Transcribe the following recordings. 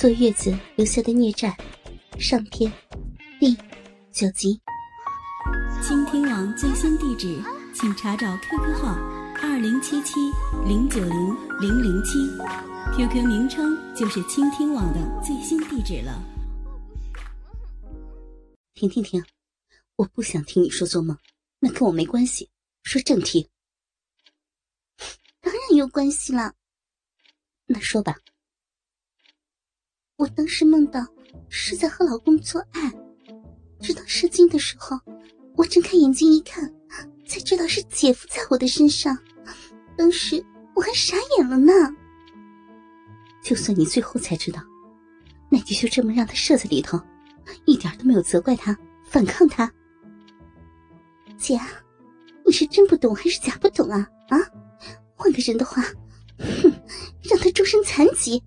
坐月子留下的孽债上篇第九集。倾听网最新地址，请查找 QQ 号二零七七零九零零零七，QQ 名称就是倾听网的最新地址了。停停停！我不想听你说做梦，那跟我没关系。说正题。当然有关系了。那说吧。我当时梦到是在和老公做爱，直到射精的时候，我睁开眼睛一看，才知道是姐夫在我的身上。当时我还傻眼了呢。就算你最后才知道，那你就这么让他射在里头，一点都没有责怪他、反抗他。姐，你是真不懂还是假不懂啊？啊，换个人的话，哼，让他终身残疾。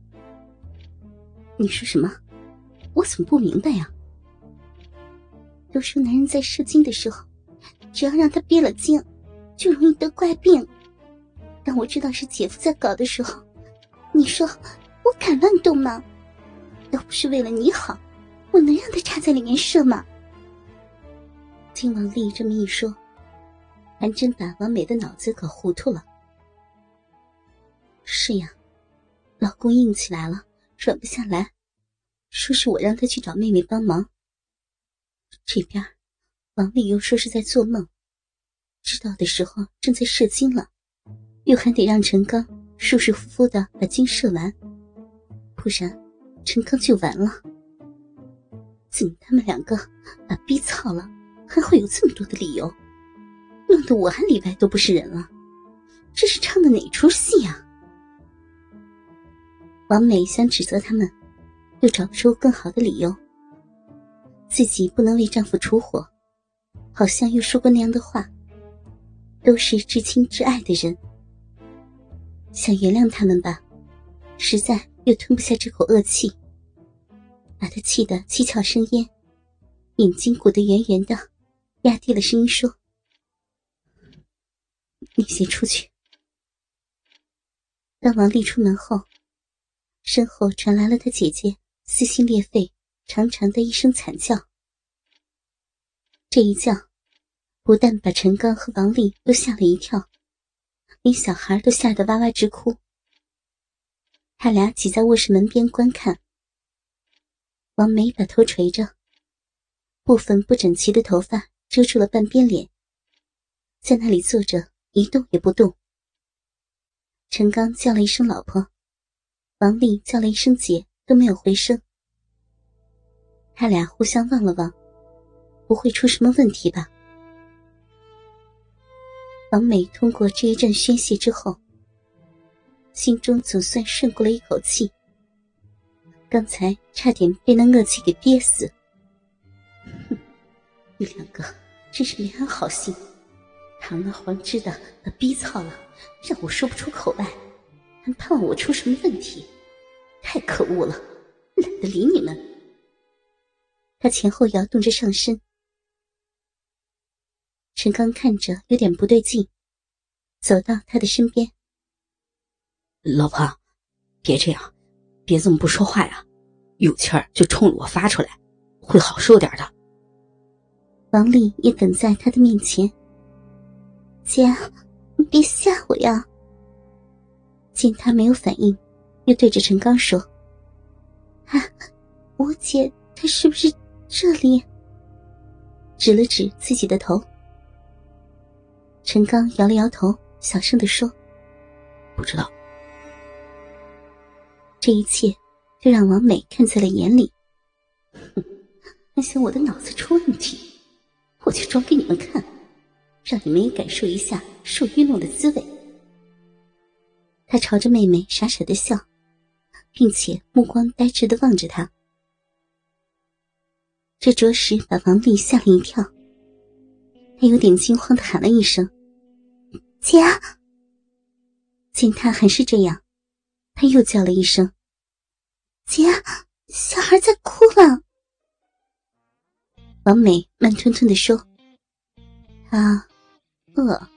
你说什么？我怎么不明白呀？都说男人在射精的时候，只要让他憋了精，就容易得怪病。当我知道是姐夫在搞的时候，你说我敢乱动吗？要不是为了你好，我能让他插在里面射吗？听王丽这么一说，还真把王美的脑子搞糊涂了。是呀，老公硬起来了。转不下来，说是我让他去找妹妹帮忙。这边王丽又说是在做梦，知道的时候正在射精了，又还得让陈刚舒舒服服的把精射完，不然陈刚就完了。怎么他们两个把逼操了，还会有这么多的理由，弄得我还里外都不是人了？这是唱的哪出戏呀？王美想指责他们，又找不出更好的理由。自己不能为丈夫出火，好像又说过那样的话。都是至亲至爱的人，想原谅他们吧，实在又吞不下这口恶气，把他气得七窍生烟，眼睛鼓得圆圆的，压低了声音说：“你先出去。”当王丽出门后。身后传来了他姐姐撕心裂肺、长长的一声惨叫。这一叫，不但把陈刚和王丽都吓了一跳，连小孩都吓得哇哇直哭。他俩挤在卧室门边观看。王梅把头垂着，部分不整齐的头发遮住了半边脸，在那里坐着一动也不动。陈刚叫了一声“老婆”。王丽叫了一声“姐”，都没有回声。他俩互相望了望，不会出什么问题吧？王美通过这一阵宣泄之后，心中总算顺过了一口气。刚才差点被那恶气给憋死。哼，你两个真是没安好心，堂而皇之的把逼操了，让我说不出口来，还怕我出什么问题？太可恶了，懒得理你们。他前后摇动着上身。陈刚看着有点不对劲，走到他的身边：“老婆，别这样，别这么不说话呀，有气儿就冲着我发出来，会好受点的。”王丽也等在他的面前：“姐，你别吓我呀。”见他没有反应。又对着陈刚说：“啊，我姐她是不是这里？”指了指自己的头。陈刚摇了摇头，小声的说：“不知道。”这一切就让王美看在了眼里。哼，还想我的脑子出问题？我就装给你们看，让你们也感受一下受愚弄的滋味。他朝着妹妹傻傻的笑。并且目光呆滞的望着她，这着实把王丽吓了一跳。她有点惊慌的喊了一声：“姐！”见他还是这样，他又叫了一声：“姐，小孩在哭了。”王美慢吞吞的说：“啊饿，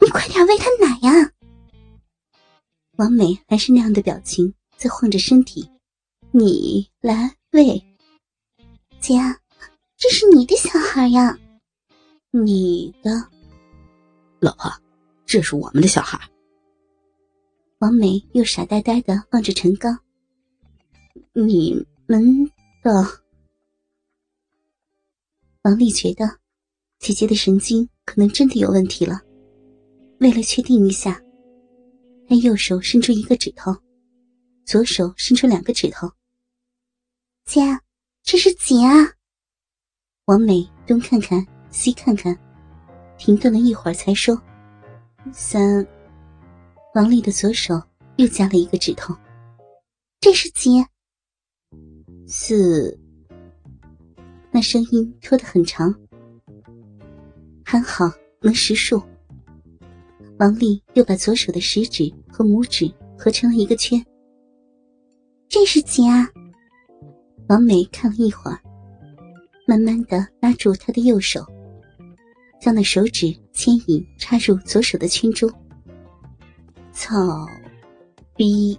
你快点喂他奶呀。”王美还是那样的表情，在晃着身体，你来喂。姐，这是你的小孩呀？你的，老婆，这是我们的小孩。王梅又傻呆呆的望着陈刚。你们的？王丽觉得姐姐的神经可能真的有问题了。为了确定一下，他右手伸出一个指头，左手伸出两个指头。姐，这是几啊？王美东看看西看看，停顿了一会儿才说：“三。”王丽的左手又加了一个指头。这是几？四。那声音拖得很长，还好能识数。王丽又把左手的食指和拇指合成了一个圈。这是几啊？王美看了一会儿，慢慢的拉住他的右手，将那手指牵引插入左手的圈中。操，逼！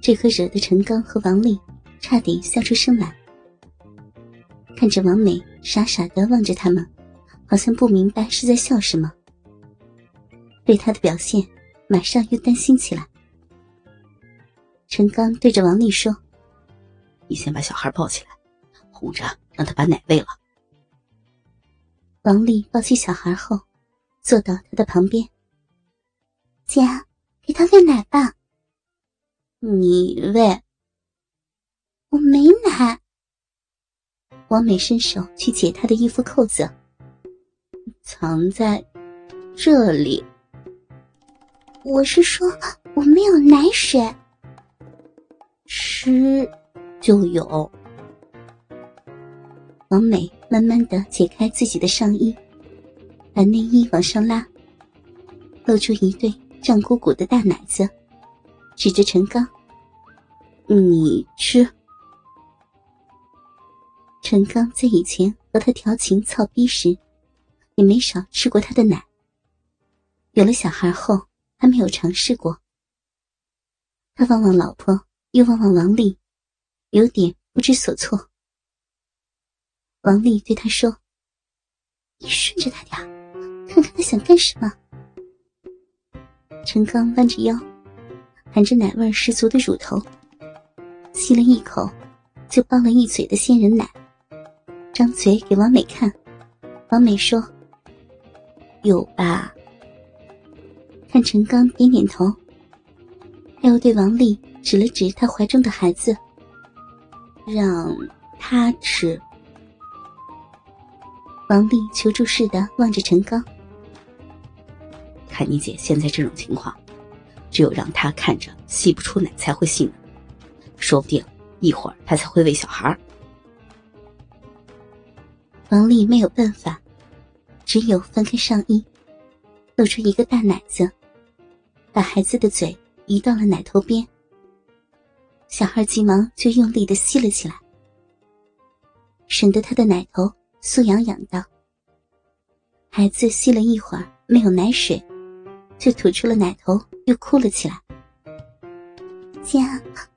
这可惹得陈刚和王丽差点笑出声来。看着王美傻傻的望着他们，好像不明白是在笑什么。对他的表现，马上又担心起来。陈刚对着王丽说：“你先把小孩抱起来，哄着让他把奶喂了。”王丽抱起小孩后，坐到他的旁边。姐，给他喂奶吧。你喂。我没奶。王美伸手去解他的衣服扣子，藏在这里。我是说，我没有奶水，吃就有。王美慢慢的解开自己的上衣，把内衣往上拉，露出一对胀鼓鼓的大奶子，指着陈刚：“你吃。”陈刚在以前和他调情操逼时，也没少吃过他的奶。有了小孩后。还没有尝试过。他望望老婆，又望望王丽，有点不知所措。王丽对他说：“你顺着他点看看他想干什么。”陈刚弯着腰，含着奶味十足的乳头，吸了一口，就抱了一嘴的鲜人奶，张嘴给王美看。王美说：“有吧。”看陈刚点点头，又对王丽指了指他怀中的孩子，让他吃。王丽求助似的望着陈刚，看你姐现在这种情况，只有让他看着吸不出奶才会信，说不定一会儿他才会喂小孩。王丽没有办法，只有翻开上衣，露出一个大奶子。把孩子的嘴移到了奶头边，小孩急忙就用力的吸了起来，省得他的奶头酥痒痒的。孩子吸了一会儿没有奶水，就吐出了奶头，又哭了起来。姐，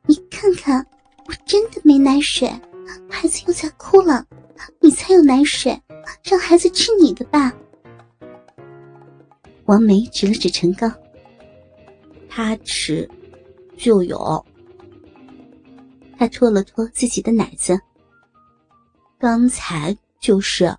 你看看，我真的没奶水，孩子又在哭了，你才有奶水，让孩子吃你的吧。王梅指了指陈刚。他吃，就有。他拖了拖自己的奶子。刚才就是